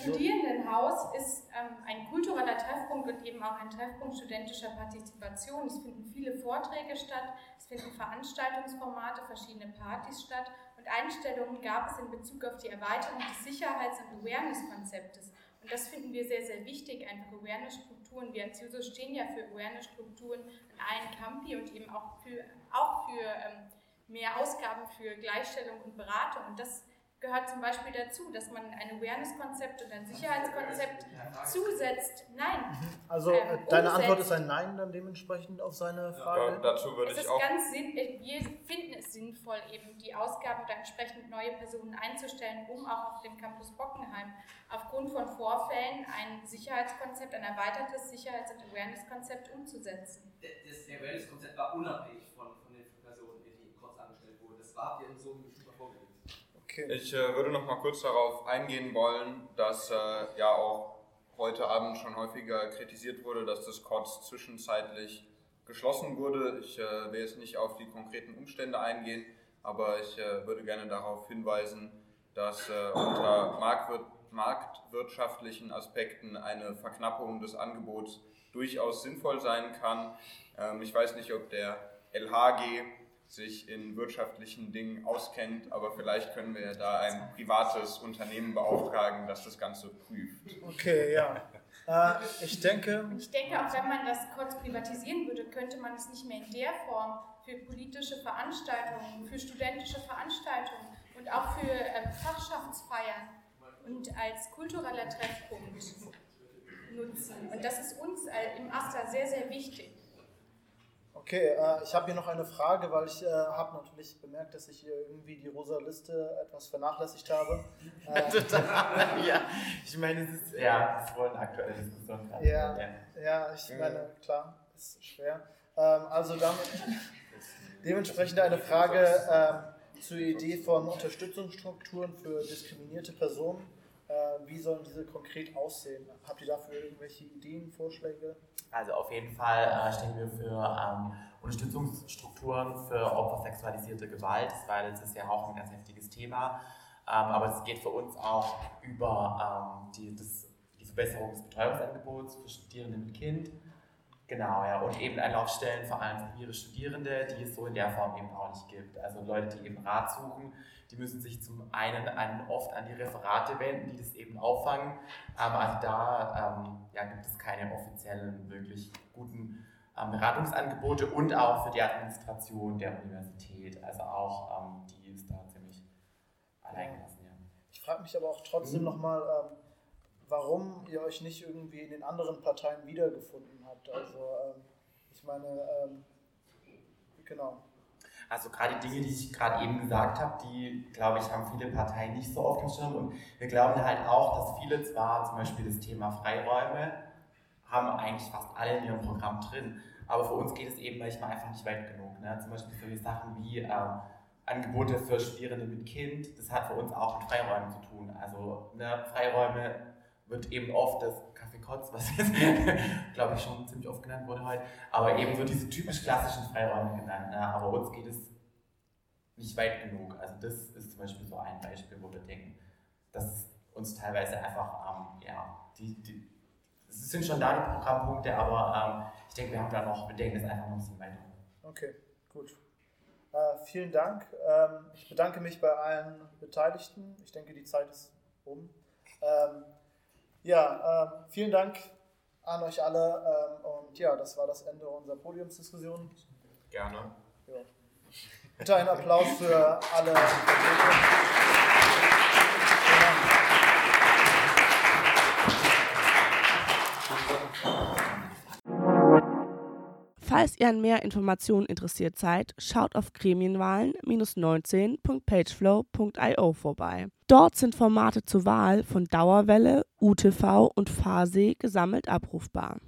Studierendenhaus ist ähm, ein kultureller Treffpunkt und eben auch ein Treffpunkt studentischer Partizipation. Es finden viele Vorträge statt, es finden Veranstaltungsformate, verschiedene Partys statt und Einstellungen gab es in Bezug auf die Erweiterung des Sicherheits- und Awareness-Konzeptes. Und das finden wir sehr, sehr wichtig, einfach Awareness-Strukturen. Wir als Juso stehen ja für Awareness-Strukturen an allen Campi und eben auch für, auch für ähm, mehr Ausgaben für Gleichstellung und Beratung. Und das gehört zum Beispiel dazu, dass man ein Awareness-Konzept und ein Sicherheitskonzept zusetzt. Nein. Also ähm, äh, deine umsetzt. Antwort ist ein Nein dann dementsprechend auf seine Frage? Ja, dazu würde Es ich ist auch ganz sinn, äh, wir finden es sinnvoll, eben die Ausgaben oder entsprechend neue Personen einzustellen, um auch auf dem Campus Bockenheim aufgrund von Vorfällen ein Sicherheitskonzept, ein erweitertes Sicherheits- und Awareness-Konzept umzusetzen. Das Awareness-Konzept war unabhängig von, von den Personen, die kurz angestellt wurden. Das war dir in so einem Stufe vorgelegt. Okay. Ich äh, würde noch mal kurz darauf eingehen wollen, dass äh, ja auch heute Abend schon häufiger kritisiert wurde, dass das COTS zwischenzeitlich geschlossen wurde. Ich äh, will jetzt nicht auf die konkreten Umstände eingehen, aber ich äh, würde gerne darauf hinweisen, dass äh, unter Marktwirt marktwirtschaftlichen Aspekten eine Verknappung des Angebots durchaus sinnvoll sein kann. Ähm, ich weiß nicht, ob der LHG sich in wirtschaftlichen Dingen auskennt, aber vielleicht können wir da ein privates Unternehmen beauftragen, das das Ganze prüft. Okay, ja. Äh, ich denke. Ich denke, auch wenn man das kurz privatisieren würde, könnte man es nicht mehr in der Form für politische Veranstaltungen, für studentische Veranstaltungen und auch für äh, Fachschaftsfeiern und als kultureller Treffpunkt nutzen. Und das ist uns im AStA sehr, sehr wichtig. Okay, äh, ich habe hier noch eine Frage, weil ich äh, habe natürlich bemerkt, dass ich hier irgendwie die rosa Liste etwas vernachlässigt habe. [laughs] Äh, [laughs] ja, ich meine, es ist ja, das wollen aktuelle Diskussionen gerade. Ja, ja, ich meine, klar, ist schwer. Ähm, also damit, [laughs] dementsprechend eine Frage ähm, zur Idee von Unterstützungsstrukturen für diskriminierte Personen. Äh, wie sollen diese konkret aussehen? Habt ihr dafür irgendwelche Ideen, Vorschläge? Also auf jeden Fall äh, stehen wir für ähm, Unterstützungsstrukturen für Opfer sexualisierte Gewalt. Das war letztes Jahr auch ein ganz heftiges Thema. Ähm, aber es geht für uns auch über ähm, die, das, die Verbesserung des Betreuungsangebots für Studierende mit Kind. Genau, ja. Und eben Anlaufstellen vor allem für queere Studierende, die es so in der Form eben auch nicht gibt. Also Leute, die eben Rat suchen, die müssen sich zum einen an, oft an die Referate wenden, die das eben auffangen. Ähm, also da ähm, ja, gibt es keine offiziellen, wirklich guten ähm, Beratungsangebote und auch für die Administration der Universität. Also auch ähm, die ist da ziemlich alleingelassen. Ja. Ich frage mich aber auch trotzdem mhm. nochmal, ähm, warum ihr euch nicht irgendwie in den anderen Parteien wiedergefunden habt. Also ähm, ich meine, ähm, genau. Also gerade die Dinge, die ich gerade eben gesagt habe, die, glaube ich, haben viele Parteien nicht so dem Schirm. Und wir glauben halt auch, dass viele zwar zum Beispiel das Thema Freiräume haben eigentlich fast alle in ihrem Programm drin, aber für uns geht es eben manchmal einfach nicht weit genug. Ne? Zum Beispiel solche Sachen wie ähm, Angebote für Studierende mit Kind, das hat für uns auch mit Freiräumen zu tun. Also ne, Freiräume wird eben oft das Kotz, was jetzt, [laughs] glaube ich, schon ziemlich oft genannt wurde heute, aber eben so diese typisch klassischen Freiräume genannt. Ne? Aber uns geht es nicht weit genug. Also das ist zum Beispiel so ein Beispiel, wo wir denken, dass uns teilweise einfach, ähm, ja, die, die, es sind schon da die Programmpunkte, aber ähm, ich denke, wir haben da noch, wir denken das einfach noch ein bisschen weiter. Okay, gut. Äh, vielen Dank. Ähm, ich bedanke mich bei allen Beteiligten. Ich denke, die Zeit ist um. Ja, ähm, vielen Dank an euch alle. Ähm, und ja, das war das Ende unserer Podiumsdiskussion. Gerne. Ja. Bitte einen Applaus für alle. Falls ihr an mehr Informationen interessiert seid, schaut auf gremienwahlen-19.pageflow.io vorbei. Dort sind Formate zur Wahl von Dauerwelle, UTV und Fahrsee gesammelt abrufbar.